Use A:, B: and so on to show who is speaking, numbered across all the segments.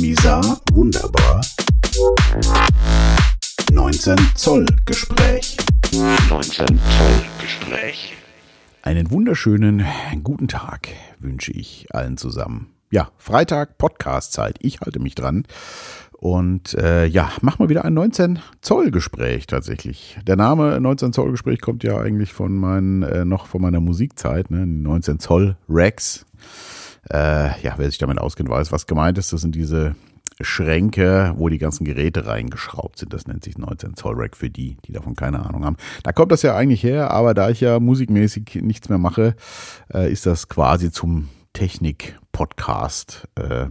A: Misa wunderbar. 19 Zoll Gespräch.
B: 19 Zoll Gespräch.
A: Einen wunderschönen guten Tag wünsche ich allen zusammen. Ja, Freitag, Podcast-Zeit. Ich halte mich dran. Und äh, ja, mach mal wieder ein 19 Zoll Gespräch tatsächlich. Der Name 19 Zoll Gespräch kommt ja eigentlich von meinen, äh, noch von meiner Musikzeit, ne? 19 Zoll Racks. Äh, ja, wer sich damit auskennt, weiß, was gemeint ist. Das sind diese Schränke, wo die ganzen Geräte reingeschraubt sind. Das nennt sich 19 Zoll Rack für die, die davon keine Ahnung haben. Da kommt das ja eigentlich her, aber da ich ja musikmäßig nichts mehr mache, äh, ist das quasi zum Technik-Podcast äh,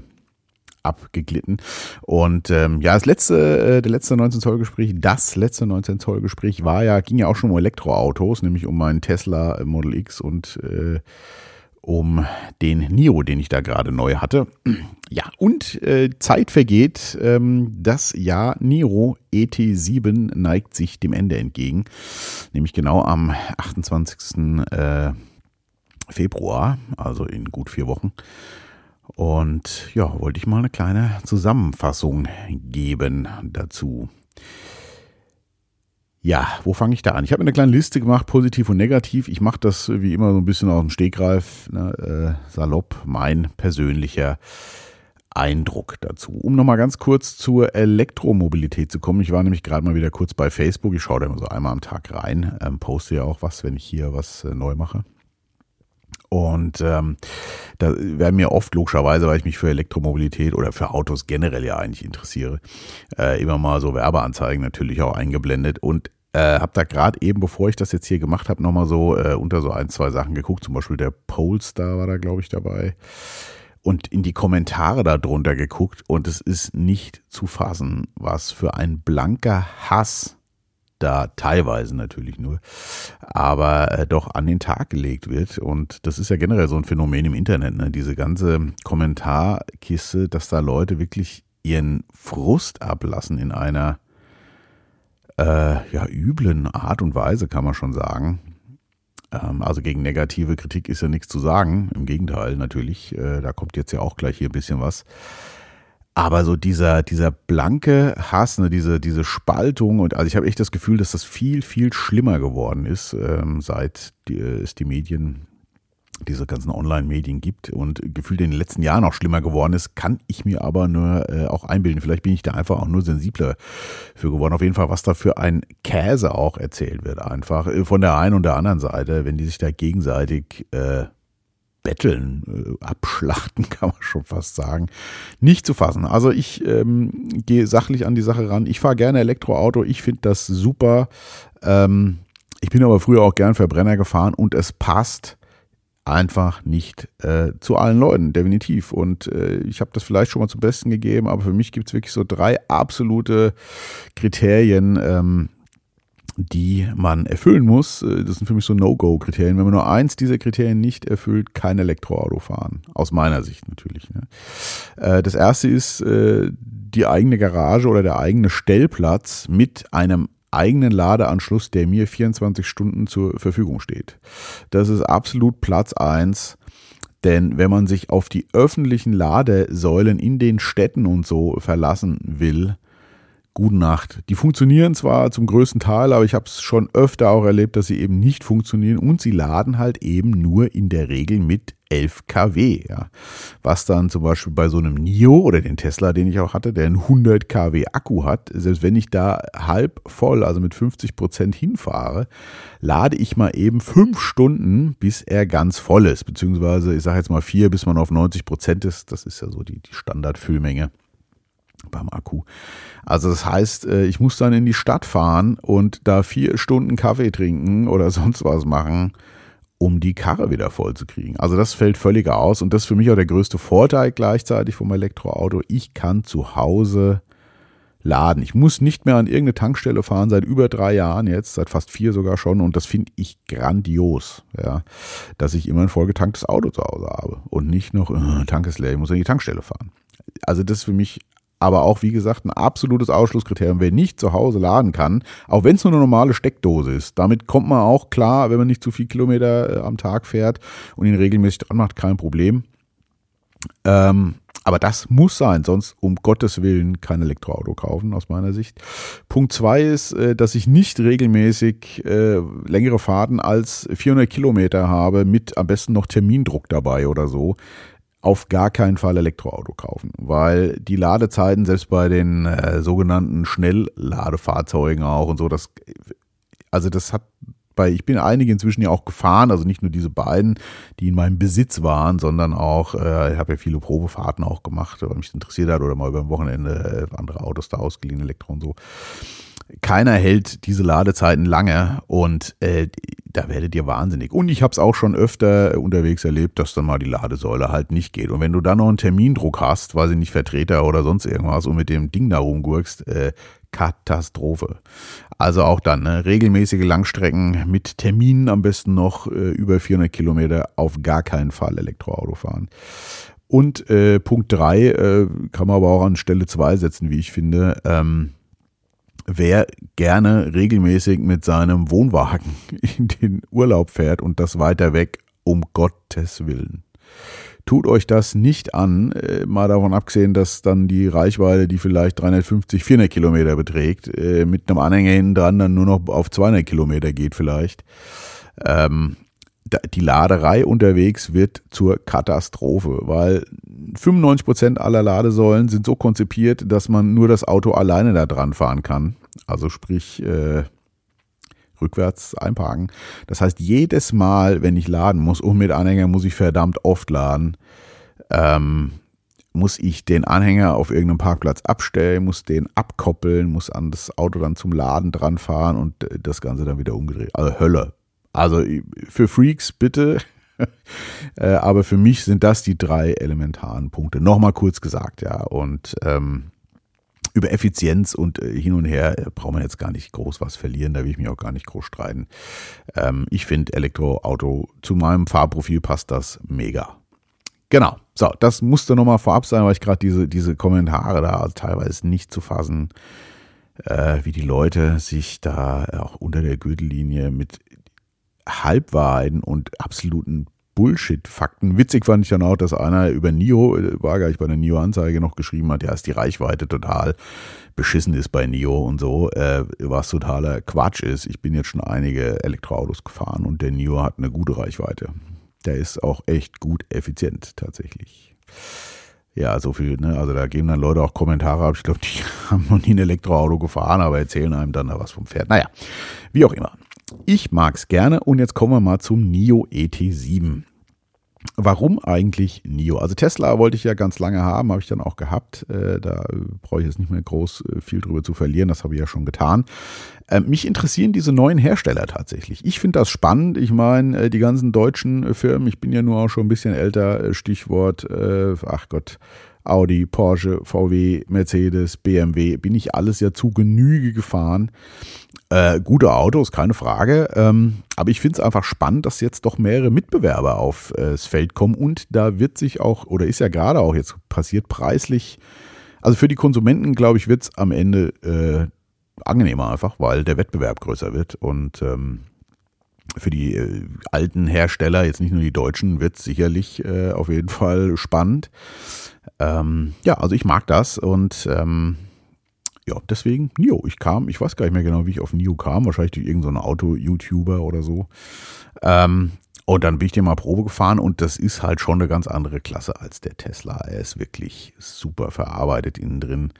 A: abgeglitten. Und ähm, ja, das letzte, äh, der letzte 19 Zoll Gespräch, das letzte 19 Zoll Gespräch war ja, ging ja auch schon um Elektroautos, nämlich um meinen Tesla Model X und äh, um den Nio, den ich da gerade neu hatte. Ja, und äh, Zeit vergeht. Ähm, das Jahr Niro ET7 neigt sich dem Ende entgegen. Nämlich genau am 28. Äh, Februar, also in gut vier Wochen. Und ja, wollte ich mal eine kleine Zusammenfassung geben dazu. Ja, wo fange ich da an? Ich habe eine kleine Liste gemacht, positiv und negativ. Ich mache das wie immer so ein bisschen aus dem Stegreif, ne, äh, salopp, mein persönlicher Eindruck dazu. Um nochmal ganz kurz zur Elektromobilität zu kommen. Ich war nämlich gerade mal wieder kurz bei Facebook. Ich schaue da immer so einmal am Tag rein, ähm, poste ja auch was, wenn ich hier was äh, neu mache. Und ähm, da werden mir oft logischerweise, weil ich mich für Elektromobilität oder für Autos generell ja eigentlich interessiere, äh, immer mal so Werbeanzeigen natürlich auch eingeblendet. Und äh, habe da gerade eben, bevor ich das jetzt hier gemacht habe, nochmal so äh, unter so ein, zwei Sachen geguckt. Zum Beispiel der Polestar war da, glaube ich, dabei. Und in die Kommentare darunter geguckt. Und es ist nicht zu fassen, was für ein blanker Hass da teilweise natürlich nur, aber äh, doch an den Tag gelegt wird. Und das ist ja generell so ein Phänomen im Internet, ne? diese ganze Kommentarkiste, dass da Leute wirklich ihren Frust ablassen in einer äh, ja, üblen Art und Weise, kann man schon sagen. Ähm, also gegen negative Kritik ist ja nichts zu sagen. Im Gegenteil, natürlich. Äh, da kommt jetzt ja auch gleich hier ein bisschen was. Aber so dieser, dieser blanke Hass, ne, diese, diese Spaltung und also ich habe echt das Gefühl, dass das viel, viel schlimmer geworden ist, ähm, seit die, es die Medien, diese ganzen Online-Medien gibt und gefühlt in den letzten Jahren auch schlimmer geworden ist, kann ich mir aber nur äh, auch einbilden. Vielleicht bin ich da einfach auch nur sensibler für geworden. Auf jeden Fall, was da für ein Käse auch erzählt wird, einfach äh, von der einen und der anderen Seite, wenn die sich da gegenseitig äh, betteln, äh, abschlachten, kann man schon fast sagen, nicht zu fassen. Also ich ähm, gehe sachlich an die Sache ran. Ich fahre gerne Elektroauto, ich finde das super. Ähm, ich bin aber früher auch gern Verbrenner gefahren und es passt einfach nicht äh, zu allen Leuten, definitiv. Und äh, ich habe das vielleicht schon mal zum Besten gegeben, aber für mich gibt es wirklich so drei absolute Kriterien, ähm, die man erfüllen muss. Äh, das sind für mich so No-Go-Kriterien. Wenn man nur eins dieser Kriterien nicht erfüllt, kein Elektroauto fahren. Aus meiner Sicht natürlich. Ne? Äh, das erste ist äh, die eigene Garage oder der eigene Stellplatz mit einem eigenen Ladeanschluss, der mir 24 Stunden zur Verfügung steht. Das ist absolut Platz eins. Denn wenn man sich auf die öffentlichen Ladesäulen in den Städten und so verlassen will, Gute Nacht. Die funktionieren zwar zum größten Teil, aber ich habe es schon öfter auch erlebt, dass sie eben nicht funktionieren und sie laden halt eben nur in der Regel mit 11 kW. Ja. Was dann zum Beispiel bei so einem NIO oder den Tesla, den ich auch hatte, der einen 100 kW Akku hat, selbst wenn ich da halb voll, also mit 50 Prozent hinfahre, lade ich mal eben fünf Stunden, bis er ganz voll ist. Beziehungsweise, ich sage jetzt mal vier, bis man auf 90 Prozent ist. Das ist ja so die, die Standardfüllmenge beim Akku. Also das heißt, äh, ich muss dann in die Stadt fahren und da vier Stunden Kaffee trinken oder sonst was machen, um die Karre wieder voll zu kriegen. Also das fällt völlig aus und das ist für mich auch der größte Vorteil gleichzeitig vom Elektroauto. Ich kann zu Hause laden. Ich muss nicht mehr an irgendeine Tankstelle fahren, seit über drei Jahren jetzt, seit fast vier sogar schon. Und das finde ich grandios, ja, dass ich immer ein vollgetanktes Auto zu Hause habe und nicht noch, äh, Tank ist leer, ich muss an die Tankstelle fahren. Also das ist für mich aber auch, wie gesagt, ein absolutes Ausschlusskriterium. Wer nicht zu Hause laden kann, auch wenn es nur eine normale Steckdose ist, damit kommt man auch klar, wenn man nicht zu viel Kilometer äh, am Tag fährt und ihn regelmäßig dran macht, kein Problem. Ähm, aber das muss sein, sonst um Gottes Willen kein Elektroauto kaufen, aus meiner Sicht. Punkt zwei ist, äh, dass ich nicht regelmäßig äh, längere Fahrten als 400 Kilometer habe, mit am besten noch Termindruck dabei oder so. Auf gar keinen Fall Elektroauto kaufen, weil die Ladezeiten selbst bei den äh, sogenannten Schnellladefahrzeugen auch und so, das, also das hat bei, ich bin einige inzwischen ja auch gefahren, also nicht nur diese beiden, die in meinem Besitz waren, sondern auch, äh, ich habe ja viele Probefahrten auch gemacht, weil mich interessiert hat oder mal über ein Wochenende äh, andere Autos da ausgeliehen, Elektro und so. Keiner hält diese Ladezeiten lange und äh, da werdet ihr wahnsinnig. Und ich habe es auch schon öfter unterwegs erlebt, dass dann mal die Ladesäule halt nicht geht. Und wenn du dann noch einen Termindruck hast, weiß ich nicht, Vertreter oder sonst irgendwas und mit dem Ding da rumgurkst, äh, Katastrophe. Also auch dann ne, regelmäßige Langstrecken mit Terminen am besten noch äh, über 400 Kilometer auf gar keinen Fall Elektroauto fahren. Und äh, Punkt 3 äh, kann man aber auch an Stelle 2 setzen, wie ich finde. Ähm, wer gerne regelmäßig mit seinem Wohnwagen in den Urlaub fährt und das weiter weg, um Gottes Willen tut euch das nicht an, äh, mal davon abgesehen, dass dann die Reichweite, die vielleicht 350, 400 Kilometer beträgt, äh, mit einem Anhänger hinten dran dann nur noch auf 200 Kilometer geht vielleicht. Ähm, die Laderei unterwegs wird zur Katastrophe, weil 95 Prozent aller Ladesäulen sind so konzipiert, dass man nur das Auto alleine da dran fahren kann. Also sprich, äh, rückwärts einparken. Das heißt, jedes Mal, wenn ich laden muss und mit Anhänger muss ich verdammt oft laden, ähm, muss ich den Anhänger auf irgendeinem Parkplatz abstellen, muss den abkoppeln, muss an das Auto dann zum Laden dran fahren und das Ganze dann wieder umgedreht. Also Hölle. Also für Freaks bitte. Äh, aber für mich sind das die drei elementaren Punkte. Nochmal kurz gesagt, ja. Und ähm, über Effizienz und äh, hin und her äh, braucht man jetzt gar nicht groß was verlieren, da will ich mich auch gar nicht groß streiten. Ähm, ich finde Elektroauto zu meinem Fahrprofil passt das mega. Genau. So, das musste nochmal vorab sein, weil ich gerade diese, diese Kommentare da teilweise nicht zu fassen, äh, wie die Leute sich da auch unter der Gürtellinie mit Halbwahrheiten und absoluten Bullshit-Fakten. Witzig fand ich dann auch, dass einer über NIO, war gar nicht bei der NIO-Anzeige noch geschrieben hat, ja, ist die Reichweite total beschissen ist bei NIO und so, äh, was totaler Quatsch ist. Ich bin jetzt schon einige Elektroautos gefahren und der NIO hat eine gute Reichweite. Der ist auch echt gut effizient tatsächlich. Ja, so viel, ne? Also da geben dann Leute auch Kommentare ab. Ich glaube, die haben noch nie ein Elektroauto gefahren, aber erzählen einem dann da was vom Pferd. Naja, wie auch immer. Ich mag es gerne und jetzt kommen wir mal zum NIO ET7. Warum eigentlich NIO? Also Tesla wollte ich ja ganz lange haben, habe ich dann auch gehabt. Äh, da brauche ich jetzt nicht mehr groß äh, viel drüber zu verlieren, das habe ich ja schon getan. Äh, mich interessieren diese neuen Hersteller tatsächlich. Ich finde das spannend. Ich meine, äh, die ganzen deutschen Firmen, ich bin ja nur auch schon ein bisschen älter, äh, Stichwort, äh, ach Gott, Audi, Porsche, VW, Mercedes, BMW, bin ich alles ja zu Genüge gefahren. Äh, gute Autos, keine Frage. Ähm, aber ich finde es einfach spannend, dass jetzt doch mehrere Mitbewerber aufs äh, Feld kommen und da wird sich auch, oder ist ja gerade auch jetzt passiert, preislich, also für die Konsumenten, glaube ich, wird es am Ende äh, angenehmer einfach, weil der Wettbewerb größer wird und ähm, für die äh, alten Hersteller, jetzt nicht nur die deutschen, wird es sicherlich äh, auf jeden Fall spannend. Ähm, ja, also ich mag das und ähm, ja, deswegen Nio. Ich kam, ich weiß gar nicht mehr genau, wie ich auf Nio kam, wahrscheinlich durch irgendeinen Auto-YouTuber oder so. Ähm, und dann bin ich dir mal Probe gefahren und das ist halt schon eine ganz andere Klasse als der Tesla. Er ist wirklich super verarbeitet innen drin.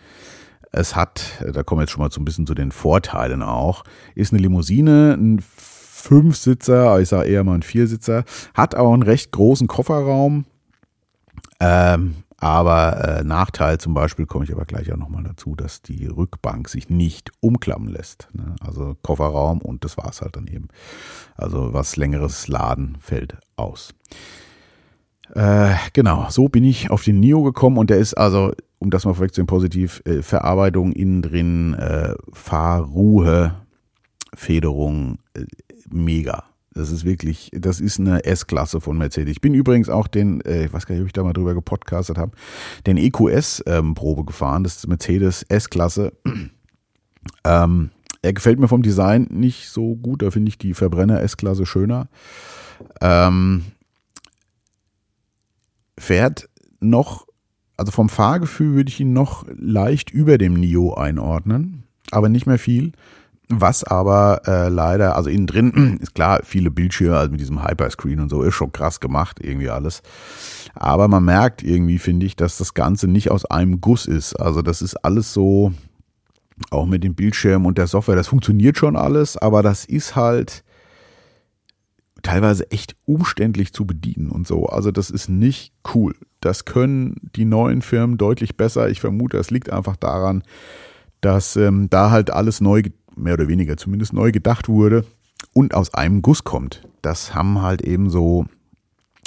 A: Es hat, da kommen wir jetzt schon mal so ein bisschen zu den Vorteilen auch, ist eine Limousine, ein Fünfsitzer, ich sage eher mal ein Viersitzer, hat auch einen recht großen Kofferraum. Ähm, aber äh, Nachteil zum Beispiel, komme ich aber gleich auch nochmal dazu, dass die Rückbank sich nicht umklappen lässt. Ne? Also Kofferraum und das war es halt dann eben. Also was längeres Laden fällt aus. Äh, genau, so bin ich auf den Nio gekommen und der ist also, um das mal vorwegzunehmen, positiv, äh, Verarbeitung innen drin, äh, Fahrruhe, Federung, äh, mega. Das ist wirklich, das ist eine S-Klasse von Mercedes. Ich bin übrigens auch den, äh, ich weiß gar nicht, ob ich da mal drüber gepodcastet habe, den EQS-Probe ähm, gefahren. Das ist Mercedes S-Klasse. Ähm, er gefällt mir vom Design nicht so gut. Da finde ich die Verbrenner S-Klasse schöner. Ähm, fährt noch, also vom Fahrgefühl würde ich ihn noch leicht über dem NIO einordnen, aber nicht mehr viel. Was aber äh, leider, also innen drin ist klar, viele Bildschirme, also mit diesem Hyperscreen und so, ist schon krass gemacht, irgendwie alles. Aber man merkt irgendwie, finde ich, dass das Ganze nicht aus einem Guss ist. Also das ist alles so, auch mit dem Bildschirm und der Software, das funktioniert schon alles, aber das ist halt teilweise echt umständlich zu bedienen und so. Also das ist nicht cool. Das können die neuen Firmen deutlich besser. Ich vermute, es liegt einfach daran, dass ähm, da halt alles neu, mehr oder weniger zumindest neu gedacht wurde und aus einem Guss kommt. Das haben halt eben so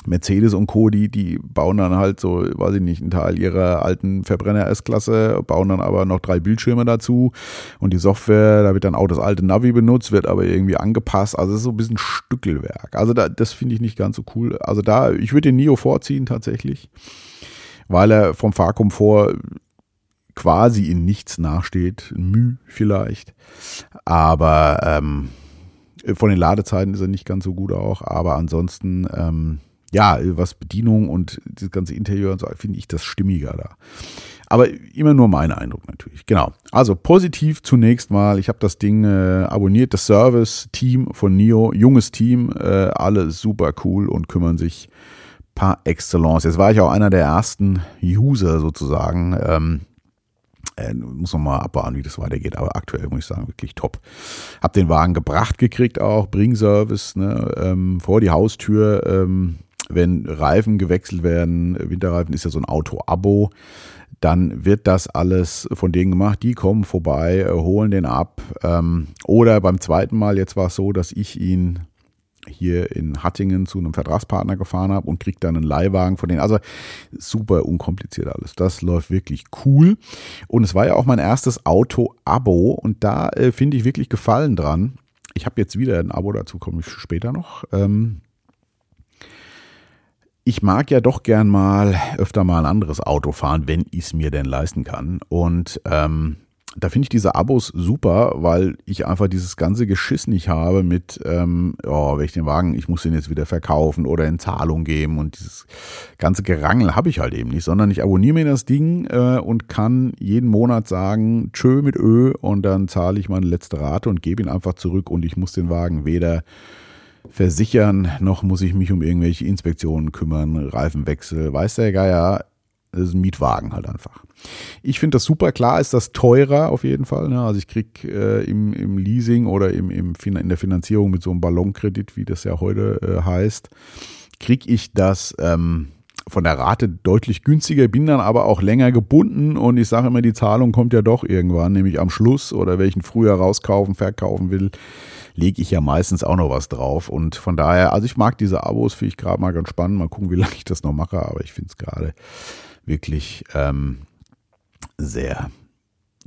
A: Mercedes und Co., die, die bauen dann halt so, weiß ich nicht, einen Teil ihrer alten Verbrenner S-Klasse, bauen dann aber noch drei Bildschirme dazu und die Software, da wird dann auch das alte Navi benutzt, wird aber irgendwie angepasst. Also es ist so ein bisschen Stückelwerk. Also da, das finde ich nicht ganz so cool. Also da, ich würde den Nio vorziehen tatsächlich, weil er vom Fahrkomfort quasi in nichts nachsteht. Müh vielleicht. Aber ähm, von den Ladezeiten ist er nicht ganz so gut auch, aber ansonsten ähm, ja, was Bedienung und das ganze Interieur und so, finde ich das stimmiger da. Aber immer nur mein Eindruck natürlich. Genau. Also positiv zunächst mal. Ich habe das Ding äh, abonniert. Das Service-Team von NIO, junges Team, äh, alle super cool und kümmern sich par excellence. Jetzt war ich auch einer der ersten User sozusagen. Ähm, äh, muss noch mal abwarten, wie das weitergeht, aber aktuell muss ich sagen, wirklich top. Hab den Wagen gebracht gekriegt auch, Bringservice, ne, ähm, vor die Haustür. Ähm, wenn Reifen gewechselt werden, Winterreifen ist ja so ein Auto-Abo, dann wird das alles von denen gemacht. Die kommen vorbei, äh, holen den ab. Ähm, oder beim zweiten Mal, jetzt war es so, dass ich ihn hier in Hattingen zu einem Vertragspartner gefahren habe und kriege dann einen Leihwagen von denen. Also super unkompliziert alles. Das läuft wirklich cool. Und es war ja auch mein erstes Auto-Abo und da äh, finde ich wirklich Gefallen dran. Ich habe jetzt wieder ein Abo, dazu komme ich später noch. Ähm, ich mag ja doch gern mal öfter mal ein anderes Auto fahren, wenn ich es mir denn leisten kann. Und ähm, da finde ich diese Abos super, weil ich einfach dieses ganze Geschiss nicht habe mit, ähm, oh, wenn ich den Wagen, ich muss den jetzt wieder verkaufen oder in Zahlung geben und dieses ganze Gerangel habe ich halt eben nicht, sondern ich abonniere mir das Ding äh, und kann jeden Monat sagen, tschö mit Ö und dann zahle ich meine letzte Rate und gebe ihn einfach zurück und ich muss den Wagen weder versichern, noch muss ich mich um irgendwelche Inspektionen kümmern, Reifenwechsel, weiß der Geier. Das ist ein Mietwagen halt einfach. Ich finde das super. Klar ist das teurer auf jeden Fall. Ne? Also ich kriege äh, im, im Leasing oder im, im, in der Finanzierung mit so einem Ballonkredit, wie das ja heute äh, heißt, kriege ich das ähm, von der Rate deutlich günstiger, bin dann aber auch länger gebunden und ich sage immer, die Zahlung kommt ja doch irgendwann, nämlich am Schluss oder welchen früher rauskaufen, verkaufen will, lege ich ja meistens auch noch was drauf. Und von daher, also ich mag diese Abos, finde ich gerade mal ganz spannend. Mal gucken, wie lange ich das noch mache, aber ich finde es gerade wirklich ähm, sehr,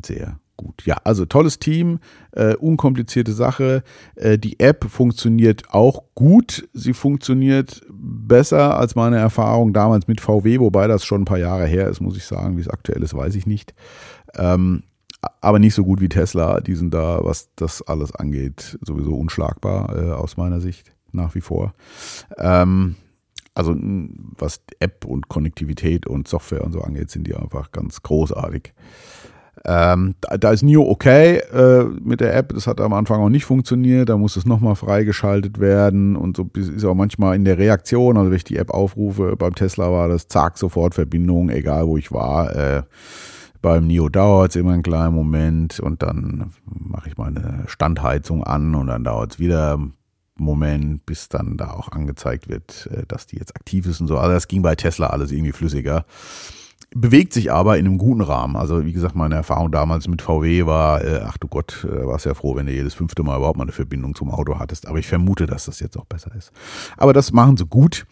A: sehr gut. Ja, also tolles Team, äh, unkomplizierte Sache. Äh, die App funktioniert auch gut. Sie funktioniert besser als meine Erfahrung damals mit VW, wobei das schon ein paar Jahre her ist, muss ich sagen. Wie es aktuell ist, weiß ich nicht. Ähm, aber nicht so gut wie Tesla. Die sind da, was das alles angeht, sowieso unschlagbar äh, aus meiner Sicht nach wie vor. Ähm, also was App und Konnektivität und Software und so angeht, sind die einfach ganz großartig. Ähm, da, da, ist NIO okay äh, mit der App. Das hat am Anfang auch nicht funktioniert. Da muss es nochmal freigeschaltet werden und so ist auch manchmal in der Reaktion. Also wenn ich die App aufrufe, beim Tesla war das zack, sofort Verbindung, egal wo ich war. Äh, beim Nio dauert es immer einen kleinen Moment und dann mache ich meine Standheizung an und dann dauert es wieder einen Moment, bis dann da auch angezeigt wird, äh, dass die jetzt aktiv ist und so. Also das ging bei Tesla alles irgendwie flüssiger. Bewegt sich aber in einem guten Rahmen. Also wie gesagt, meine Erfahrung damals mit VW war, äh, ach du Gott, äh, warst ja froh, wenn du jedes fünfte Mal überhaupt mal eine Verbindung zum Auto hattest. Aber ich vermute, dass das jetzt auch besser ist. Aber das machen sie gut.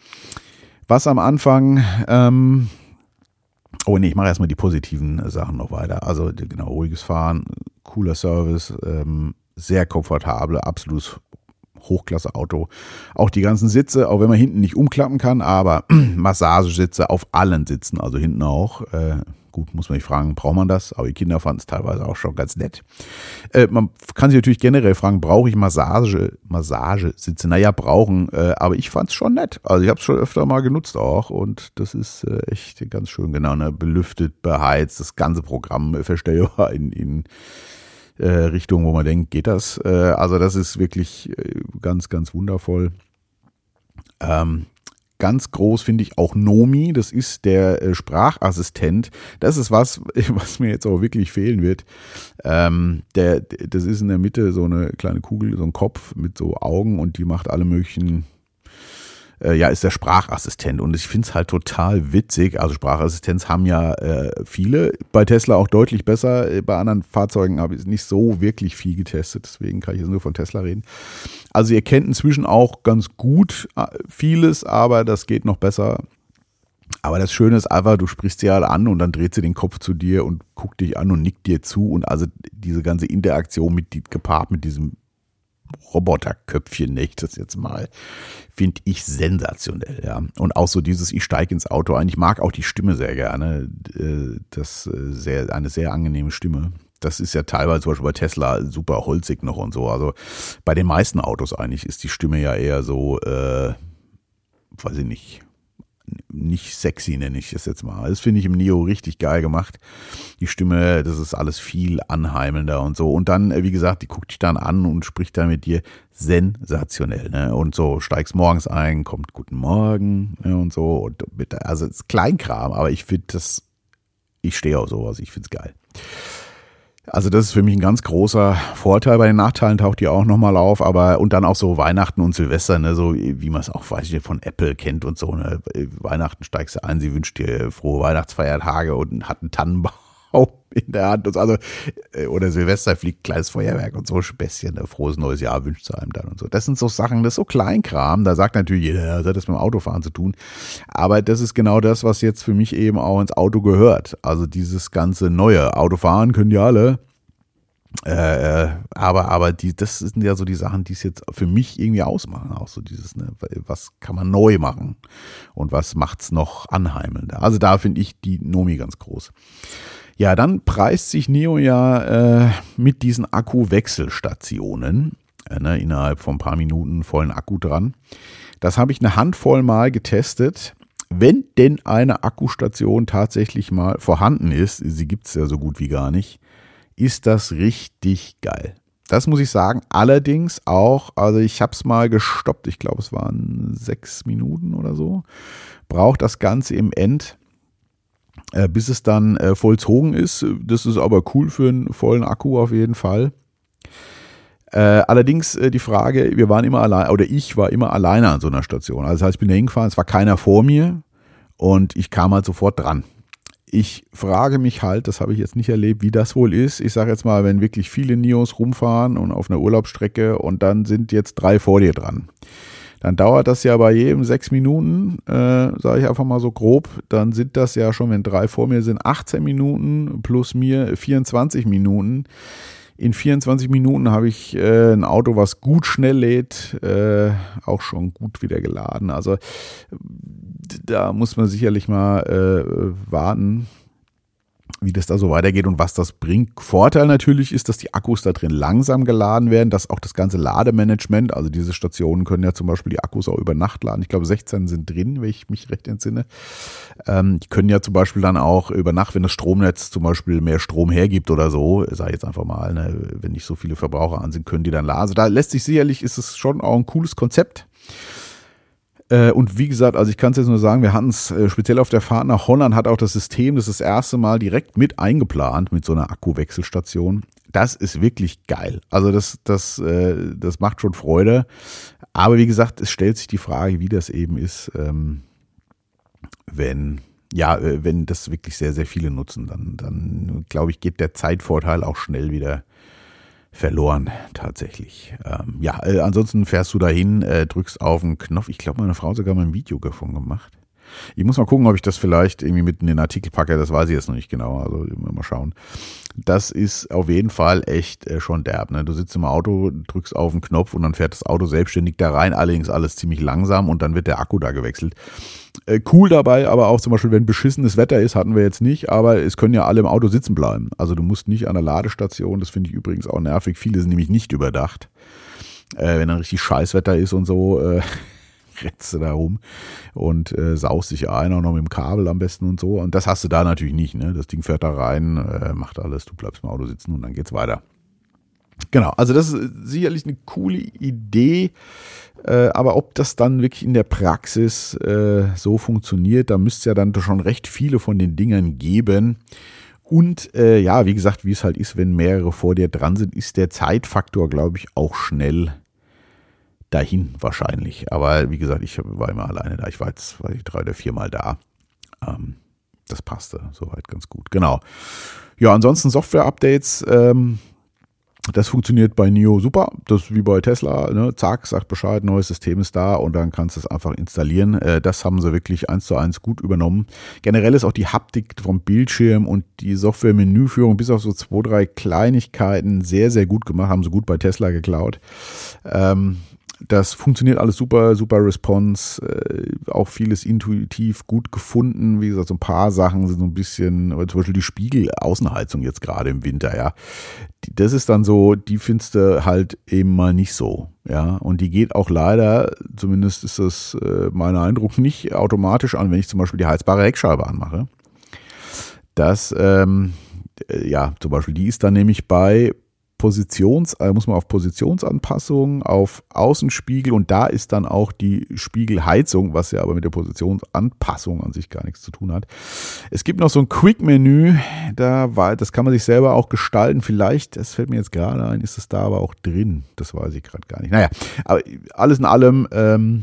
A: Was am Anfang ähm, Oh nee, ich mache erstmal die positiven Sachen noch weiter. Also genau, ruhiges Fahren, cooler Service, ähm, sehr komfortable, absolutes Hochklasse-Auto. Auch die ganzen Sitze, auch wenn man hinten nicht umklappen kann, aber Massagesitze auf allen Sitzen, also hinten auch. Äh, Gut, muss man nicht fragen, braucht man das? Aber die Kinder fanden es teilweise auch schon ganz nett. Äh, man kann sich natürlich generell fragen, brauche ich Massage, Massagesitze? Naja, brauchen, äh, aber ich fand es schon nett. Also ich habe es schon öfter mal genutzt auch und das ist äh, echt ganz schön, genau, ne? belüftet, beheizt, das ganze Programm verstellbar in, in äh, Richtung, wo man denkt, geht das? Äh, also das ist wirklich äh, ganz, ganz wundervoll. Ähm, ganz groß finde ich auch Nomi. Das ist der äh, Sprachassistent. Das ist was, was mir jetzt auch wirklich fehlen wird. Ähm, der, das ist in der Mitte so eine kleine Kugel, so ein Kopf mit so Augen und die macht alle möglichen äh, ja, ist der Sprachassistent. Und ich finde es halt total witzig. Also Sprachassistenz haben ja äh, viele. Bei Tesla auch deutlich besser. Äh, bei anderen Fahrzeugen habe ich nicht so wirklich viel getestet. Deswegen kann ich jetzt nur von Tesla reden. Also ihr kennt inzwischen auch ganz gut äh, vieles, aber das geht noch besser. Aber das Schöne ist einfach, du sprichst sie halt an und dann dreht sie den Kopf zu dir und guckt dich an und nickt dir zu. Und also diese ganze Interaktion mit gepaart mit diesem Roboterköpfchen, ich das jetzt mal, finde ich sensationell, ja. Und auch so dieses, ich steige ins Auto ein. Ich mag auch die Stimme sehr gerne. Äh, das äh, sehr, eine sehr angenehme Stimme. Das ist ja teilweise zum Beispiel bei Tesla super holzig noch und so. Also bei den meisten Autos eigentlich ist die Stimme ja eher so, äh, weiß ich nicht, nicht sexy, nenne ich es jetzt mal. Das finde ich im Neo richtig geil gemacht. Die Stimme, das ist alles viel anheimelnder und so. Und dann, äh, wie gesagt, die guckt dich dann an und spricht dann mit dir sensationell. Ne? Und so steigst morgens ein, kommt Guten Morgen ne? und so. Und mit, also es ist Kleinkram, aber ich finde das, ich stehe auf sowas, ich finde es geil. Also das ist für mich ein ganz großer Vorteil. Bei den Nachteilen taucht die auch nochmal auf, aber und dann auch so Weihnachten und Silvester, ne, so wie man es auch, weiß ich, von Apple kennt und so. Ne. Weihnachten steigst du ein, sie wünscht dir frohe Weihnachtsfeiertage und hat einen Tannenbaum in der Hand. Also, äh, oder Silvester fliegt kleines Feuerwerk und so Späßchen, ein frohes neues Jahr wünscht sie einem dann und so. Das sind so Sachen, das ist so Kleinkram. Da sagt natürlich jeder, das hat das mit dem Autofahren zu tun. Aber das ist genau das, was jetzt für mich eben auch ins Auto gehört. Also dieses ganze neue Autofahren können die alle. Äh, aber, aber die, das sind ja so die Sachen, die es jetzt für mich irgendwie ausmachen. Auch so dieses, ne, was kann man neu machen und was macht es noch anheimelnder. Also da finde ich die Nomi ganz groß. Ja, dann preist sich Neo ja äh, mit diesen Akkuwechselstationen. Äh, ne, innerhalb von ein paar Minuten vollen Akku dran. Das habe ich eine Handvoll Mal getestet. Wenn denn eine Akkustation tatsächlich mal vorhanden ist, sie gibt es ja so gut wie gar nicht, ist das richtig geil. Das muss ich sagen. Allerdings auch, also ich habe es mal gestoppt, ich glaube es waren sechs Minuten oder so. Braucht das Ganze im End bis es dann äh, vollzogen ist. Das ist aber cool für einen vollen Akku auf jeden Fall. Äh, allerdings äh, die Frage, wir waren immer allein, oder ich war immer alleine an so einer Station. Also das heißt, ich bin da hingefahren, es war keiner vor mir und ich kam halt sofort dran. Ich frage mich halt, das habe ich jetzt nicht erlebt, wie das wohl ist. Ich sage jetzt mal, wenn wirklich viele Nios rumfahren und auf einer Urlaubsstrecke und dann sind jetzt drei vor dir dran dann dauert das ja bei jedem sechs Minuten, äh, sage ich einfach mal so grob, dann sind das ja schon, wenn drei vor mir sind, 18 Minuten plus mir 24 Minuten. In 24 Minuten habe ich äh, ein Auto, was gut schnell lädt, äh, auch schon gut wieder geladen. Also da muss man sicherlich mal äh, warten, wie das da so weitergeht und was das bringt. Vorteil natürlich ist, dass die Akkus da drin langsam geladen werden, dass auch das ganze Lademanagement, also diese Stationen können ja zum Beispiel die Akkus auch über Nacht laden. Ich glaube, 16 sind drin, wenn ich mich recht entsinne. Ähm, die können ja zum Beispiel dann auch über Nacht, wenn das Stromnetz zum Beispiel mehr Strom hergibt oder so, ich jetzt einfach mal, ne, wenn nicht so viele Verbraucher an sind, können die dann laden. Also da lässt sich sicherlich, ist es schon auch ein cooles Konzept. Äh, und wie gesagt, also ich kann es jetzt nur sagen, wir hatten es äh, speziell auf der Fahrt nach Holland, hat auch das System das, ist das erste Mal direkt mit eingeplant mit so einer Akkuwechselstation. Das ist wirklich geil. Also das, das, äh, das macht schon Freude. Aber wie gesagt, es stellt sich die Frage, wie das eben ist, ähm, wenn, ja, wenn das wirklich sehr, sehr viele nutzen, dann, dann glaube ich, geht der Zeitvorteil auch schnell wieder verloren, tatsächlich. Ähm, ja, äh, ansonsten fährst du dahin, äh, drückst auf den Knopf. Ich glaube, meine Frau hat sogar mal ein Video davon gemacht. Ich muss mal gucken, ob ich das vielleicht irgendwie mit in den Artikel packe. Das weiß ich jetzt noch nicht genau. Also mal schauen. Das ist auf jeden Fall echt äh, schon derb. Ne? Du sitzt im Auto, drückst auf den Knopf und dann fährt das Auto selbstständig da rein. Allerdings alles ziemlich langsam und dann wird der Akku da gewechselt. Äh, cool dabei, aber auch zum Beispiel, wenn beschissenes Wetter ist, hatten wir jetzt nicht, aber es können ja alle im Auto sitzen bleiben. Also du musst nicht an der Ladestation. Das finde ich übrigens auch nervig. Viele sind nämlich nicht überdacht. Äh, wenn dann richtig Scheißwetter ist und so, äh, rennst du da rum und äh, saust dich ein, auch noch mit dem Kabel am besten und so. Und das hast du da natürlich nicht. Ne? Das Ding fährt da rein, äh, macht alles, du bleibst im Auto sitzen und dann geht's weiter. Genau, also das ist sicherlich eine coole Idee, äh, aber ob das dann wirklich in der Praxis äh, so funktioniert, da müsste es ja dann schon recht viele von den Dingern geben. Und äh, ja, wie gesagt, wie es halt ist, wenn mehrere vor dir dran sind, ist der Zeitfaktor, glaube ich, auch schnell dahin wahrscheinlich. Aber wie gesagt, ich war immer alleine da. Ich war jetzt war ich drei oder viermal da. Ähm, das passte soweit ganz gut. Genau. Ja, ansonsten Software-Updates. Ähm, das funktioniert bei NIO super. Das ist wie bei Tesla. Ne? Zack, sagt Bescheid, neues System ist da und dann kannst du es einfach installieren. Äh, das haben sie wirklich eins zu eins gut übernommen. Generell ist auch die Haptik vom Bildschirm und die Software-Menüführung bis auf so zwei, drei Kleinigkeiten sehr, sehr gut gemacht. Haben sie gut bei Tesla geklaut. Ähm, das funktioniert alles super, super Response, äh, auch vieles intuitiv gut gefunden. Wie gesagt, so ein paar Sachen sind so ein bisschen, zum Beispiel die Spiegelaußenheizung jetzt gerade im Winter, ja. Das ist dann so, die findest du halt eben mal nicht so, ja. Und die geht auch leider, zumindest ist das äh, mein Eindruck, nicht automatisch an, wenn ich zum Beispiel die heizbare Heckscheibe anmache. Das, ähm, äh, ja, zum Beispiel, die ist dann nämlich bei Positions, äh, muss man auf Positionsanpassung, auf Außenspiegel und da ist dann auch die Spiegelheizung, was ja aber mit der Positionsanpassung an sich gar nichts zu tun hat. Es gibt noch so ein Quick-Menü, da war, das kann man sich selber auch gestalten. Vielleicht, das fällt mir jetzt gerade ein, ist es da aber auch drin. Das weiß ich gerade gar nicht. Naja, aber alles in allem ähm,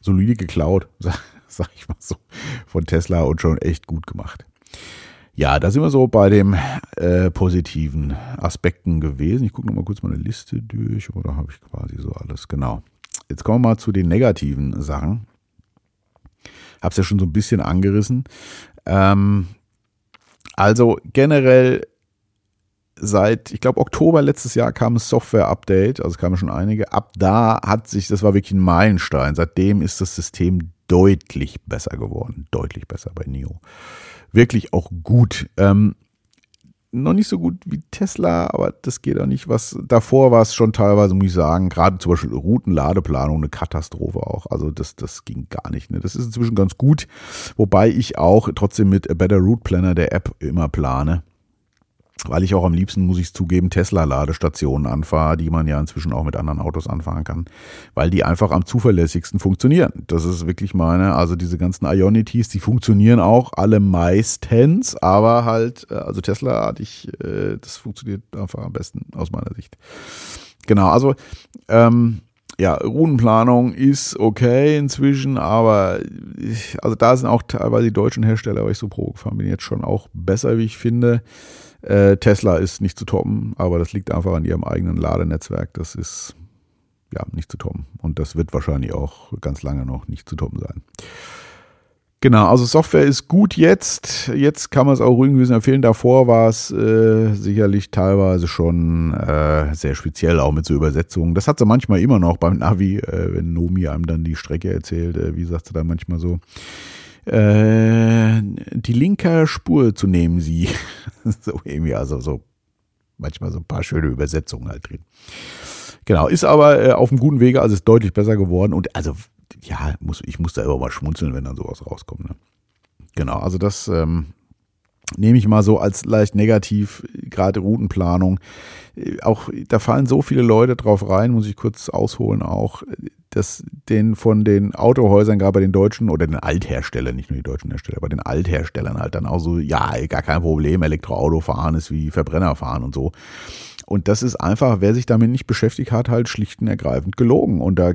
A: solide geklaut, sag ich mal so, von Tesla und schon echt gut gemacht. Ja, da sind wir so bei den äh, positiven Aspekten gewesen. Ich gucke nochmal kurz meine Liste durch oder habe ich quasi so alles? Genau. Jetzt kommen wir mal zu den negativen Sachen. Hab's ja schon so ein bisschen angerissen. Ähm, also generell seit, ich glaube, Oktober letztes Jahr kam ein Software-Update, also es kamen schon einige. Ab da hat sich, das war wirklich ein Meilenstein. Seitdem ist das System deutlich besser geworden. Deutlich besser bei NIO wirklich auch gut. Ähm, noch nicht so gut wie Tesla, aber das geht auch nicht. Was davor war es schon teilweise, muss ich sagen, gerade zum Beispiel Routenladeplanung eine Katastrophe auch. Also das, das ging gar nicht. Ne? Das ist inzwischen ganz gut, wobei ich auch trotzdem mit A Better Route Planner der App immer plane weil ich auch am liebsten, muss ich zugeben, Tesla-Ladestationen anfahre, die man ja inzwischen auch mit anderen Autos anfahren kann, weil die einfach am zuverlässigsten funktionieren. Das ist wirklich meine, also diese ganzen Ionities, die funktionieren auch alle meistens, aber halt, äh, also Tesla hatte ich, äh, das funktioniert einfach am besten aus meiner Sicht. Genau, also ähm, ja, Routenplanung ist okay inzwischen, aber ich, also da sind auch teilweise die deutschen Hersteller, weil ich so Pro gefahren bin, jetzt schon auch besser, wie ich finde. Äh, Tesla ist nicht zu toppen, aber das liegt einfach an ihrem eigenen Ladenetzwerk. Das ist ja nicht zu toppen. Und das wird wahrscheinlich auch ganz lange noch nicht zu toppen sein. Genau, also Software ist gut jetzt. Jetzt kann man es auch ruhig gewesen empfehlen. Davor war es äh, sicherlich teilweise schon äh, sehr speziell, auch mit so Übersetzungen. Das hat sie manchmal immer noch beim Navi, äh, wenn Nomi einem dann die Strecke erzählt. Äh, wie sagt sie da manchmal so? Äh, die linke Spur zu nehmen, sie. so irgendwie, also so manchmal so ein paar schöne Übersetzungen halt drin. Genau, ist aber äh, auf einem guten Wege, also ist deutlich besser geworden und also ja, muss, ich muss da immer mal schmunzeln, wenn dann sowas rauskommt. Ne? Genau, also das ähm, nehme ich mal so als leicht negativ, gerade Routenplanung. Äh, auch da fallen so viele Leute drauf rein, muss ich kurz ausholen auch dass den von den Autohäusern, gerade bei den deutschen oder den Altherstellern, nicht nur die deutschen Hersteller, bei den Altherstellern halt dann auch so, ja, gar kein Problem, Elektroauto fahren ist wie Verbrenner fahren und so. Und das ist einfach, wer sich damit nicht beschäftigt hat, halt schlicht und ergreifend gelogen. Und da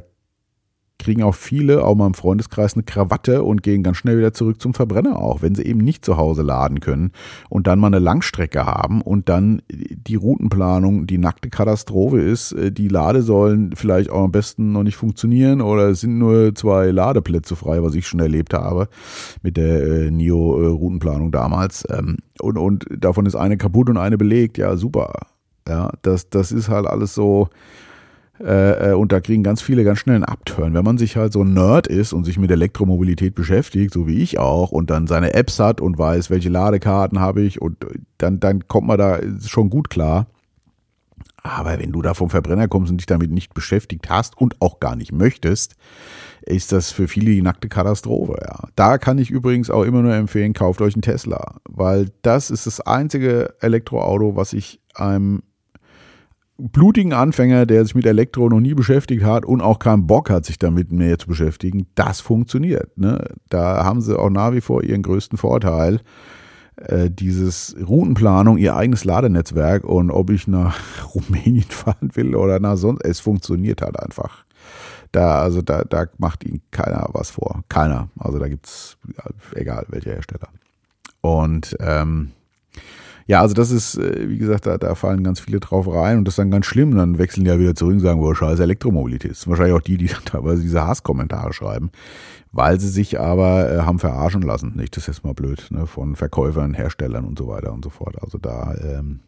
A: kriegen auch viele, auch mal im Freundeskreis, eine Krawatte und gehen ganz schnell wieder zurück zum Verbrenner auch, wenn sie eben nicht zu Hause laden können und dann mal eine Langstrecke haben und dann die Routenplanung die nackte Katastrophe ist. Äh, die Ladesäulen vielleicht auch am besten noch nicht funktionieren oder es sind nur zwei Ladeplätze frei, was ich schon erlebt habe mit der äh, NIO-Routenplanung damals. Ähm, und, und davon ist eine kaputt und eine belegt. Ja, super. Ja, das, das ist halt alles so äh, äh, und da kriegen ganz viele ganz schnell einen Upturn. Wenn man sich halt so ein Nerd ist und sich mit Elektromobilität beschäftigt, so wie ich auch, und dann seine Apps hat und weiß, welche Ladekarten habe ich, und dann, dann kommt man da schon gut klar. Aber wenn du da vom Verbrenner kommst und dich damit nicht beschäftigt hast und auch gar nicht möchtest, ist das für viele die nackte Katastrophe. Ja. Da kann ich übrigens auch immer nur empfehlen, kauft euch einen Tesla, weil das ist das einzige Elektroauto, was ich einem blutigen Anfänger, der sich mit Elektro noch nie beschäftigt hat und auch keinen Bock hat, sich damit mehr zu beschäftigen, das funktioniert. Ne? Da haben sie auch nach wie vor ihren größten Vorteil. Äh, dieses Routenplanung, ihr eigenes Ladenetzwerk und ob ich nach Rumänien fahren will oder nach sonst, es funktioniert halt einfach. Da, also da, da macht ihnen keiner was vor. Keiner. Also da gibt's, egal welcher Hersteller. Und ähm, ja, also das ist, äh, wie gesagt, da, da fallen ganz viele drauf rein und das ist dann ganz schlimm. Dann wechseln die ja wieder zurück und sagen, boah, scheiße Elektromobilität. Das sind wahrscheinlich auch die, die teilweise diese Hasskommentare schreiben, weil sie sich aber äh, haben verarschen lassen. Nicht, das ist jetzt mal blöd, ne, von Verkäufern, Herstellern und so weiter und so fort. Also da, ähm,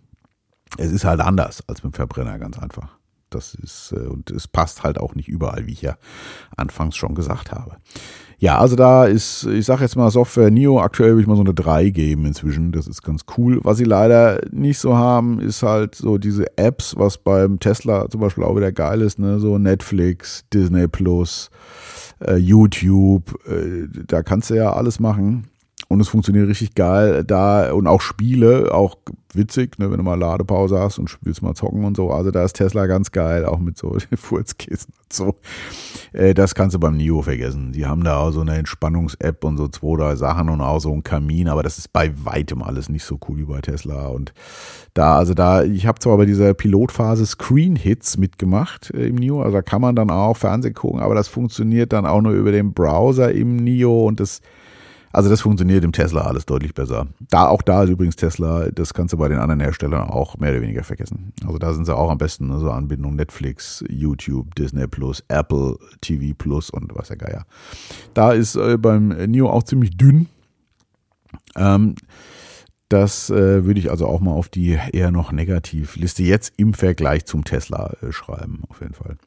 A: es ist halt anders als mit dem Verbrenner, ganz einfach. Das ist, äh, und es passt halt auch nicht überall, wie ich ja anfangs schon gesagt habe. Ja, also da ist, ich sage jetzt mal Software Neo, aktuell würde ich mal so eine 3 geben inzwischen. Das ist ganz cool. Was sie leider nicht so haben, ist halt so diese Apps, was beim Tesla zum Beispiel auch wieder geil ist, ne? So Netflix, Disney Plus, äh, YouTube, äh, da kannst du ja alles machen und es funktioniert richtig geil da und auch Spiele, auch witzig, ne, wenn du mal Ladepause hast und willst mal zocken und so. Also da ist Tesla ganz geil, auch mit so Furzkissen und so. Äh, das kannst du beim NIO vergessen. Die haben da auch so eine Entspannungs-App und so zwei, drei Sachen und auch so ein Kamin, aber das ist bei weitem alles nicht so cool wie bei Tesla. Und da, also da, ich habe zwar bei dieser Pilotphase Screen Hits mitgemacht äh, im NIO, also da kann man dann auch Fernsehen gucken, aber das funktioniert dann auch nur über den Browser im NIO und das also das funktioniert im Tesla alles deutlich besser. Da auch da ist übrigens Tesla, das kannst du bei den anderen Herstellern auch mehr oder weniger vergessen. Also da sind sie auch am besten, ne, so Anbindung Netflix, YouTube, Disney Plus, Apple TV Plus und was der Geier. Da ist äh, beim Neo auch ziemlich dünn. Ähm, das äh, würde ich also auch mal auf die eher noch Negativliste jetzt im Vergleich zum Tesla äh, schreiben, auf jeden Fall.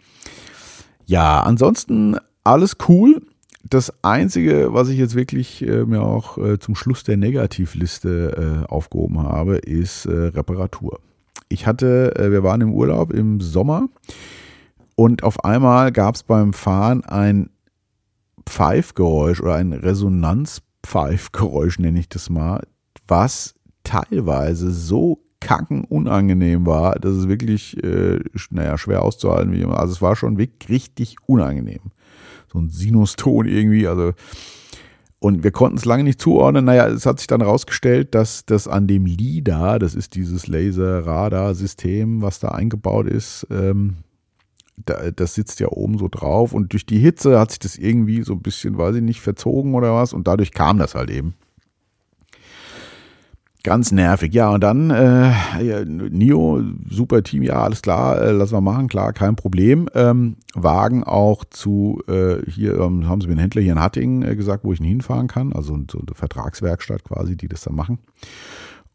A: Ja, ansonsten alles cool das Einzige, was ich jetzt wirklich äh, mir auch äh, zum Schluss der Negativliste äh, aufgehoben habe, ist äh, Reparatur. Ich hatte, äh, wir waren im Urlaub im Sommer und auf einmal gab es beim Fahren ein Pfeifgeräusch oder ein Resonanzpfeifgeräusch, nenne ich das mal, was teilweise so kacken unangenehm war, dass es wirklich, äh, naja, schwer auszuhalten wie immer. Also es war schon wirklich richtig unangenehm so ein Sinuston irgendwie. Also und wir konnten es lange nicht zuordnen. Naja, es hat sich dann herausgestellt, dass das an dem LIDAR, das ist dieses Laser-Radar-System, was da eingebaut ist, ähm, da, das sitzt ja oben so drauf und durch die Hitze hat sich das irgendwie so ein bisschen, weiß ich nicht, verzogen oder was und dadurch kam das halt eben. Ganz nervig. Ja, und dann äh, Nio, super Team, ja, alles klar, äh, lass mal machen, klar, kein Problem. Ähm, Wagen auch zu, äh, hier ähm, haben sie mir einen Händler hier in Hattingen äh, gesagt, wo ich ihn hinfahren kann, also so eine Vertragswerkstatt quasi, die das dann machen.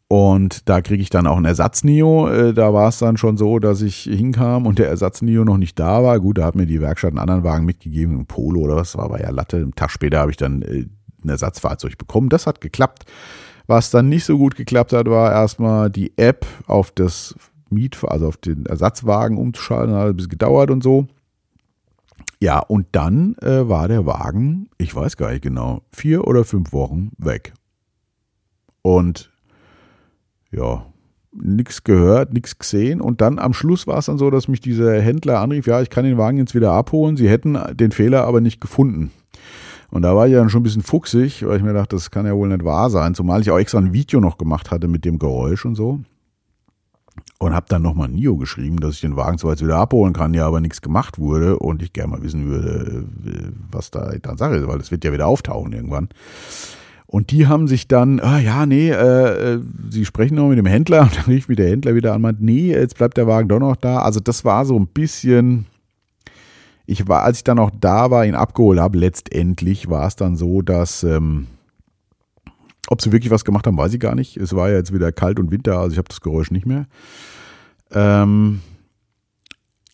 A: Und da kriege ich dann auch einen Ersatz-Nio. Äh, da war es dann schon so, dass ich hinkam und der Ersatz-Nio noch nicht da war. Gut, da hat mir die Werkstatt einen anderen Wagen mitgegeben, ein Polo oder was, war aber ja Latte. Einen Tag später habe ich dann äh, ein Ersatzfahrzeug bekommen. Das hat geklappt. Was dann nicht so gut geklappt hat, war erstmal die App auf das Miet, also auf den Ersatzwagen umzuschalten. Hat ein bisschen gedauert und so. Ja, und dann äh, war der Wagen, ich weiß gar nicht genau, vier oder fünf Wochen weg. Und ja, nichts gehört, nichts gesehen. Und dann am Schluss war es dann so, dass mich dieser Händler anrief, ja, ich kann den Wagen jetzt wieder abholen. Sie hätten den Fehler aber nicht gefunden. Und da war ich dann schon ein bisschen fuchsig, weil ich mir dachte, das kann ja wohl nicht wahr sein, zumal ich auch extra ein Video noch gemacht hatte mit dem Geräusch und so. und habe dann nochmal Nio geschrieben, dass ich den Wagen zwar jetzt wieder abholen kann, ja aber nichts gemacht wurde und ich gerne mal wissen würde, äh, was da dann Sache ist, weil das wird ja wieder auftauchen irgendwann. Und die haben sich dann, ah ja, nee, äh, äh sie sprechen noch mit dem Händler und dann rief mich der Händler wieder an meint, nee, jetzt bleibt der Wagen doch noch da. Also das war so ein bisschen, ich war, als ich dann noch da war, ihn abgeholt habe, letztendlich war es dann so, dass, ähm, ob sie wirklich was gemacht haben, weiß ich gar nicht. Es war ja jetzt wieder kalt und Winter, also ich habe das Geräusch nicht mehr. Ähm,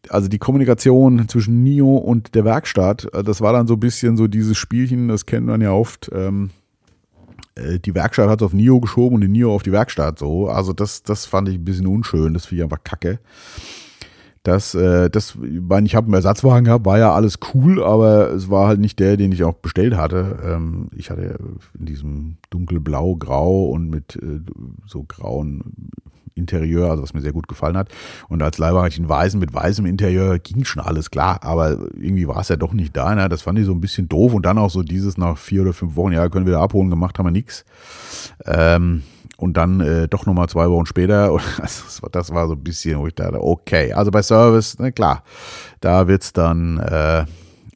A: also die Kommunikation zwischen Nio und der Werkstatt, äh, das war dann so ein bisschen so dieses Spielchen, das kennt man ja oft. Ähm, äh, die Werkstatt hat es auf Nio geschoben und die Nio auf die Werkstatt so. Also das, das fand ich ein bisschen unschön, das finde ich einfach kacke. Das, äh, das, ich meine, ich habe einen Ersatzwagen gehabt, war ja alles cool, aber es war halt nicht der, den ich auch bestellt hatte. Ähm, ich hatte in diesem dunkelblau, grau und mit äh, so grauen Interieur, also was mir sehr gut gefallen hat. Und als Leihwagen hatte ich einen weißen mit weißem Interieur, ging schon alles klar, aber irgendwie war es ja doch nicht da. Ne? Das fand ich so ein bisschen doof. Und dann auch so dieses nach vier oder fünf Wochen, ja, können wir da abholen, gemacht haben wir nichts. Ähm, und dann äh, doch nochmal zwei Wochen später, und das, war, das war so ein bisschen, wo ich dachte, okay, also bei Service, na klar, da wird's dann äh,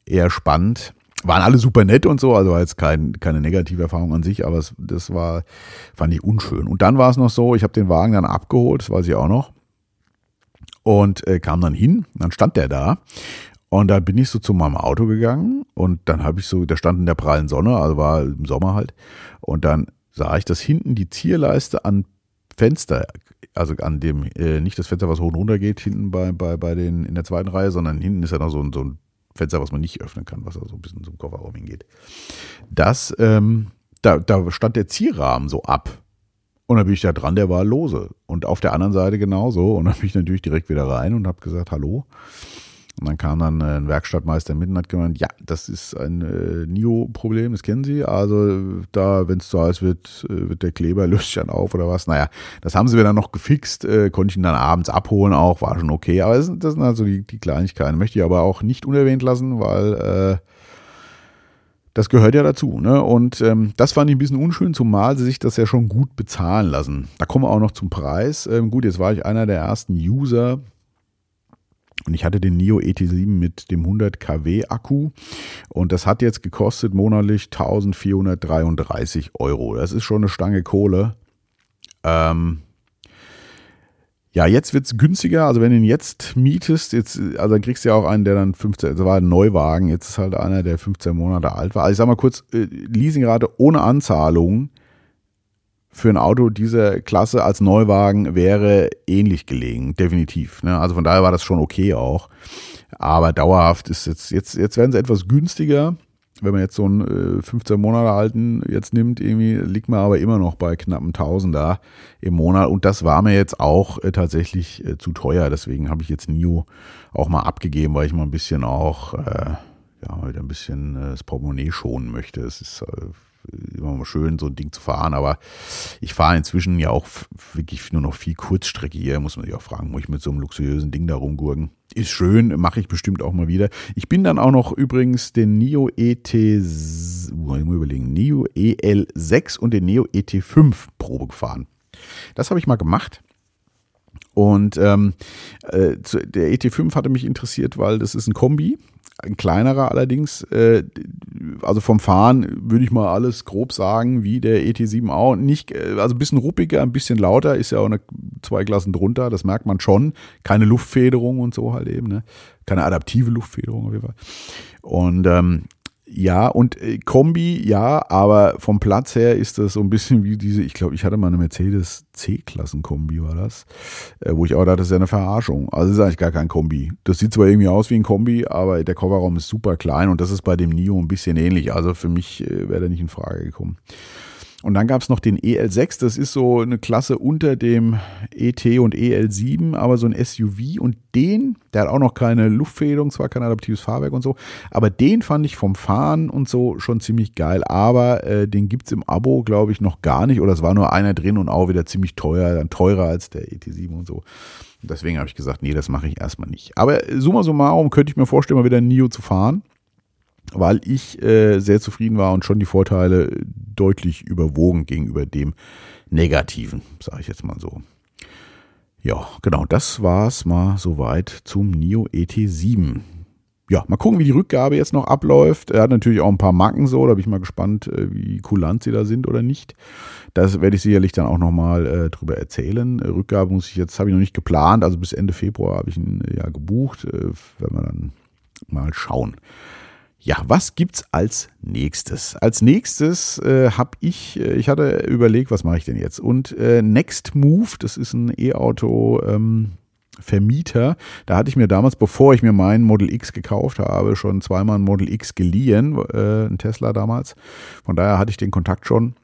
A: eher spannend. Waren alle super nett und so, also war jetzt kein, keine negative Erfahrung an sich, aber es, das war, fand ich unschön. Und dann war es noch so, ich habe den Wagen dann abgeholt, das weiß ich auch noch, und äh, kam dann hin, dann stand der da und dann bin ich so zu meinem Auto gegangen und dann habe ich so, der stand in der prallen Sonne, also war im Sommer halt. Und dann sah ich, dass hinten die Zierleiste an Fenster, also an dem, äh, nicht das Fenster, was hoch und runter geht, hinten bei, bei, bei den, in der zweiten Reihe, sondern hinten ist ja noch so ein, so ein Fenster, was man nicht öffnen kann, was also ein bisschen zum Kofferraum hingeht. Das, ähm, da, da stand der Zierrahmen so ab. Und dann bin ich da dran, der war lose. Und auf der anderen Seite genauso. Und dann bin ich natürlich direkt wieder rein und habe gesagt, hallo. Und dann kam dann ein Werkstattmeister mit und hat gemeint, ja, das ist ein äh, NIO-Problem, das kennen Sie. Also da, wenn es zu heiß wird, äh, wird der Kleber löst sich dann auf oder was. Naja, das haben sie mir dann noch gefixt, äh, konnte ich ihn dann abends abholen auch, war schon okay. Aber das, sind, das sind also die, die Kleinigkeiten. Möchte ich aber auch nicht unerwähnt lassen, weil äh, das gehört ja dazu. Ne? Und ähm, das fand ich ein bisschen unschön, zumal sie sich das ja schon gut bezahlen lassen. Da kommen wir auch noch zum Preis. Ähm, gut, jetzt war ich einer der ersten User, und ich hatte den NIO ET7 mit dem 100 kW Akku und das hat jetzt gekostet monatlich 1433 Euro. Das ist schon eine Stange Kohle. Ähm, ja, jetzt wird's günstiger. Also wenn du ihn jetzt mietest, jetzt, also dann kriegst du ja auch einen, der dann 15, das war ein Neuwagen, jetzt ist halt einer, der 15 Monate alt war. Also ich sag mal kurz, äh, Leasingrate ohne Anzahlung für ein Auto dieser Klasse als Neuwagen wäre ähnlich gelegen, definitiv. Ne? Also von daher war das schon okay auch. Aber dauerhaft ist jetzt, jetzt, jetzt werden sie etwas günstiger. Wenn man jetzt so einen äh, 15 Monate alten jetzt nimmt, irgendwie liegt man aber immer noch bei knappen Tausender im Monat. Und das war mir jetzt auch äh, tatsächlich äh, zu teuer. Deswegen habe ich jetzt NIO auch mal abgegeben, weil ich mal ein bisschen auch, äh, ja, wieder ein bisschen äh, das Portemonnaie schonen möchte. Es ist äh, immer mal schön, so ein Ding zu fahren. Aber ich fahre inzwischen ja auch wirklich nur noch viel Kurzstrecke hier. Muss man sich auch fragen, muss ich mit so einem luxuriösen Ding da rumgurken? Ist schön, mache ich bestimmt auch mal wieder. Ich bin dann auch noch übrigens den NIO ET, muss ich mal überlegen, NIO EL6 und den NIO ET5 Probe gefahren. Das habe ich mal gemacht. Und ähm, äh, der ET5 hatte mich interessiert, weil das ist ein Kombi ein kleinerer allerdings. Äh, also vom Fahren würde ich mal alles grob sagen, wie der ET7 auch. Nicht, äh, also ein bisschen ruppiger, ein bisschen lauter, ist ja auch eine, zwei Klassen drunter, das merkt man schon. Keine Luftfederung und so halt eben, ne? Keine adaptive Luftfederung auf jeden Fall. Und ähm, ja, und äh, Kombi, ja, aber vom Platz her ist das so ein bisschen wie diese, ich glaube, ich hatte mal eine Mercedes C-Klassen-Kombi, war das, äh, wo ich auch dachte, das ist ja eine Verarschung. Also das ist eigentlich gar kein Kombi. Das sieht zwar irgendwie aus wie ein Kombi, aber der Kofferraum ist super klein und das ist bei dem Nio ein bisschen ähnlich. Also für mich äh, wäre der nicht in Frage gekommen. Und dann gab es noch den EL6, das ist so eine Klasse unter dem ET und EL7, aber so ein SUV. Und den, der hat auch noch keine Luftfederung, zwar kein adaptives Fahrwerk und so, aber den fand ich vom Fahren und so schon ziemlich geil. Aber äh, den gibt es im Abo, glaube ich, noch gar nicht. Oder es war nur einer drin und auch wieder ziemlich teuer, dann teurer als der ET7 und so. Deswegen habe ich gesagt, nee, das mache ich erstmal nicht. Aber summa summarum könnte ich mir vorstellen, mal wieder ein NIO zu fahren weil ich äh, sehr zufrieden war und schon die Vorteile deutlich überwogen gegenüber dem Negativen, sage ich jetzt mal so. Ja, genau, das war's mal soweit zum NIO ET7. Ja, mal gucken, wie die Rückgabe jetzt noch abläuft. Er hat natürlich auch ein paar Macken so, da bin ich mal gespannt, äh, wie kulant sie da sind oder nicht. Das werde ich sicherlich dann auch nochmal äh, drüber erzählen. Rückgabe muss ich jetzt, habe ich noch nicht geplant, also bis Ende Februar habe ich ihn äh, ja gebucht. Äh, werden wir dann mal schauen. Ja, was gibt's als nächstes? Als nächstes äh, habe ich, äh, ich hatte überlegt, was mache ich denn jetzt? Und äh, Next Move, das ist ein E-Auto ähm, Vermieter. Da hatte ich mir damals, bevor ich mir meinen Model X gekauft habe, schon zweimal ein Model X geliehen, äh, ein Tesla damals. Von daher hatte ich den Kontakt schon.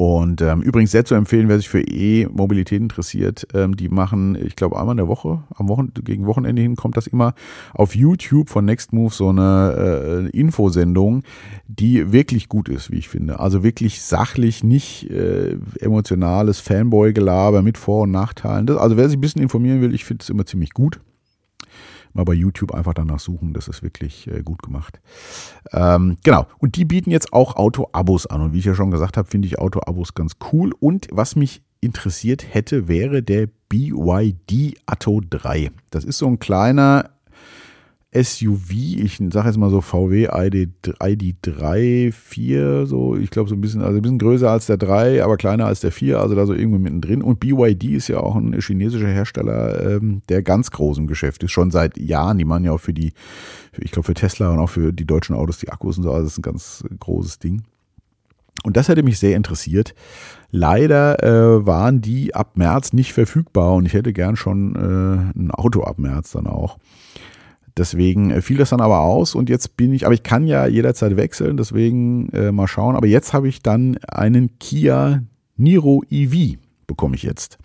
A: Und ähm, übrigens sehr zu empfehlen, wer sich für E-Mobilität interessiert, ähm, die machen, ich glaube, einmal in der Woche, am Wochen gegen Wochenende hin kommt das immer auf YouTube von Nextmove so eine äh, Infosendung, die wirklich gut ist, wie ich finde. Also wirklich sachlich, nicht äh, emotionales Fanboy-Gelaber mit Vor- und Nachteilen. Das, also wer sich ein bisschen informieren will, ich finde es immer ziemlich gut mal bei YouTube einfach danach suchen. Das ist wirklich äh, gut gemacht. Ähm, genau. Und die bieten jetzt auch Auto-Abos an. Und wie ich ja schon gesagt habe, finde ich Auto-Abos ganz cool. Und was mich interessiert hätte, wäre der BYD Atto 3. Das ist so ein kleiner SUV, ich sage jetzt mal so VW ID, ID3, 4, so, ich glaube so ein bisschen, also ein bisschen größer als der 3, aber kleiner als der 4, also da so irgendwo mittendrin. Und BYD ist ja auch ein chinesischer Hersteller, ähm, der ganz groß im Geschäft ist, schon seit Jahren. Die machen ja auch für die, ich glaube für Tesla und auch für die deutschen Autos die Akkus und so, also das ist ein ganz großes Ding. Und das hätte mich sehr interessiert. Leider äh, waren die ab März nicht verfügbar und ich hätte gern schon äh, ein Auto ab März dann auch. Deswegen äh, fiel das dann aber aus und jetzt bin ich, aber ich kann ja jederzeit wechseln, deswegen äh, mal schauen. Aber jetzt habe ich dann einen Kia Niro EV bekomme ich jetzt.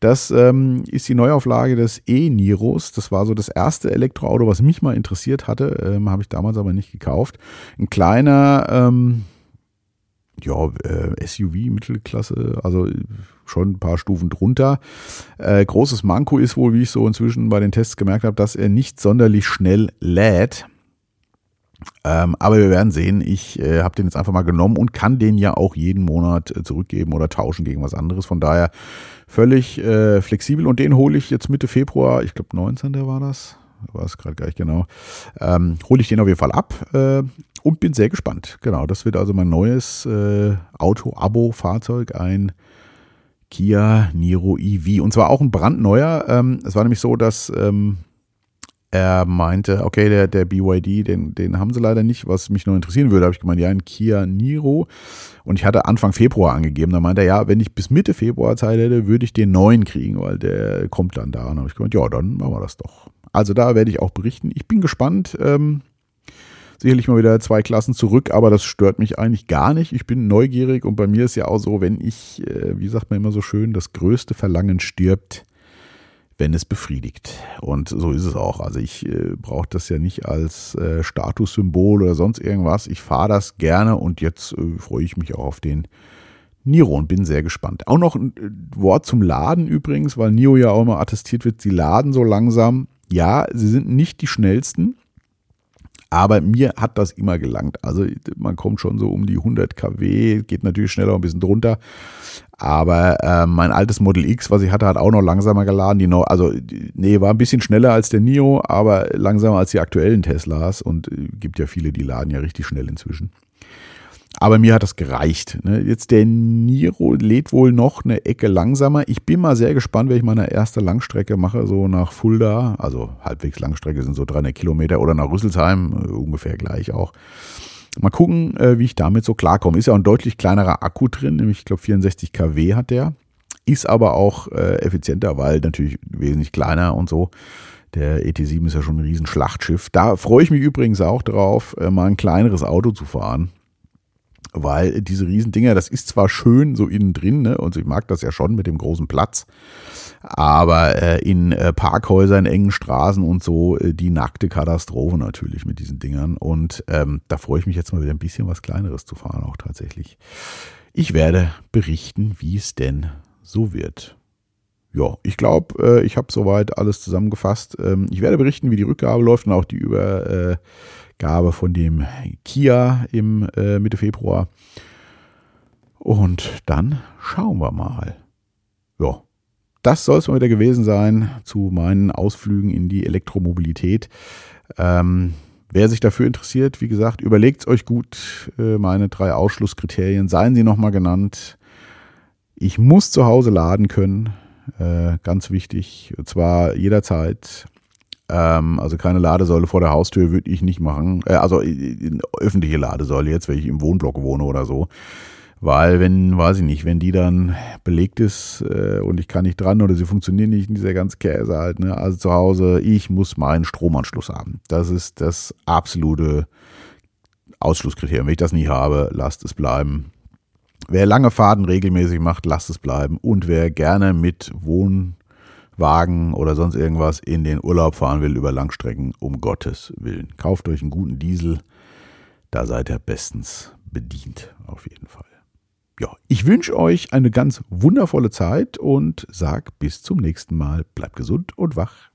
A: Das ähm, ist die Neuauflage des E-Niros. Das war so das erste Elektroauto, was mich mal interessiert hatte. Ähm, habe ich damals aber nicht gekauft. Ein kleiner, ähm, ja, äh, SUV, Mittelklasse, also schon ein paar Stufen drunter. Äh, großes Manko ist wohl, wie ich so inzwischen bei den Tests gemerkt habe, dass er nicht sonderlich schnell lädt. Ähm, aber wir werden sehen, ich äh, habe den jetzt einfach mal genommen und kann den ja auch jeden Monat äh, zurückgeben oder tauschen gegen was anderes. Von daher völlig äh, flexibel und den hole ich jetzt Mitte Februar, ich glaube 19. war das, war es gerade gleich genau, ähm, hole ich den auf jeden Fall ab äh, und bin sehr gespannt. Genau, das wird also mein neues äh, Auto-Abo-Fahrzeug, ein Kia Niro EV. Und zwar auch ein brandneuer. Ähm, es war nämlich so, dass ähm, er meinte, okay, der, der BYD, den, den haben sie leider nicht, was mich nur interessieren würde. habe ich gemeint, ja, ein Kia Niro. Und ich hatte Anfang Februar angegeben. Da meinte er, ja, wenn ich bis Mitte Februar Zeit hätte, würde ich den neuen kriegen, weil der kommt dann da. Und habe ich gemeint, ja, dann machen wir das doch. Also da werde ich auch berichten. Ich bin gespannt. Ähm, sicherlich mal wieder zwei Klassen zurück, aber das stört mich eigentlich gar nicht. Ich bin neugierig und bei mir ist ja auch so, wenn ich, äh, wie sagt man immer so schön, das größte Verlangen stirbt, wenn es befriedigt. Und so ist es auch. Also ich äh, brauche das ja nicht als äh, Statussymbol oder sonst irgendwas. Ich fahre das gerne und jetzt äh, freue ich mich auch auf den Niro und bin sehr gespannt. Auch noch ein äh, Wort zum Laden übrigens, weil Nio ja auch immer attestiert wird, sie laden so langsam. Ja, sie sind nicht die schnellsten, aber mir hat das immer gelangt. Also man kommt schon so um die 100 kW, geht natürlich schneller ein bisschen drunter. Aber äh, mein altes Model X, was ich hatte, hat auch noch langsamer geladen. Die noch, also nee, war ein bisschen schneller als der Nio, aber langsamer als die aktuellen Teslas. Und äh, gibt ja viele, die laden ja richtig schnell inzwischen. Aber mir hat das gereicht. Ne? Jetzt der Niro lädt wohl noch eine Ecke langsamer. Ich bin mal sehr gespannt, wenn ich meine erste Langstrecke mache, so nach Fulda. Also halbwegs Langstrecke sind so 300 Kilometer oder nach Rüsselsheim, äh, ungefähr gleich auch. Mal gucken, äh, wie ich damit so klarkomme. Ist ja auch ein deutlich kleinerer Akku drin, nämlich ich glaube 64 kW hat der. Ist aber auch äh, effizienter, weil natürlich wesentlich kleiner und so. Der ET7 ist ja schon ein Riesenschlachtschiff. Da freue ich mich übrigens auch drauf, mal ein kleineres Auto zu fahren weil diese Riesendinger, das ist zwar schön so innen drin, ne, und ich mag das ja schon mit dem großen Platz, aber äh, in äh, Parkhäusern, engen Straßen und so äh, die nackte Katastrophe natürlich mit diesen Dingern. Und ähm, da freue ich mich jetzt mal wieder ein bisschen was Kleineres zu fahren, auch tatsächlich. Ich werde berichten, wie es denn so wird. Ja, ich glaube, äh, ich habe soweit alles zusammengefasst. Ähm, ich werde berichten, wie die Rückgabe läuft und auch die über äh, Gabe von dem Kia im äh, Mitte Februar. Und dann schauen wir mal. Ja, das soll es mal wieder gewesen sein zu meinen Ausflügen in die Elektromobilität. Ähm, wer sich dafür interessiert, wie gesagt, überlegt euch gut äh, meine drei Ausschlusskriterien. Seien sie nochmal genannt. Ich muss zu Hause laden können. Äh, ganz wichtig. Und zwar jederzeit. Ähm, also keine Ladesäule vor der Haustür würde ich nicht machen. Äh, also äh, öffentliche Ladesäule jetzt, wenn ich im Wohnblock wohne oder so. Weil wenn, weiß ich nicht, wenn die dann belegt ist äh, und ich kann nicht dran oder sie funktionieren nicht in dieser ganzen Käse halt, ne? Also zu Hause, ich muss meinen Stromanschluss haben. Das ist das absolute Ausschlusskriterium. Wenn ich das nie habe, lasst es bleiben. Wer lange Fahrten regelmäßig macht, lasst es bleiben. Und wer gerne mit Wohnwagen oder sonst irgendwas in den Urlaub fahren will über Langstrecken, um Gottes Willen. Kauft euch einen guten Diesel. Da seid ihr bestens bedient, auf jeden Fall ja, ich wünsche euch eine ganz wundervolle Zeit und sag bis zum nächsten Mal. Bleibt gesund und wach.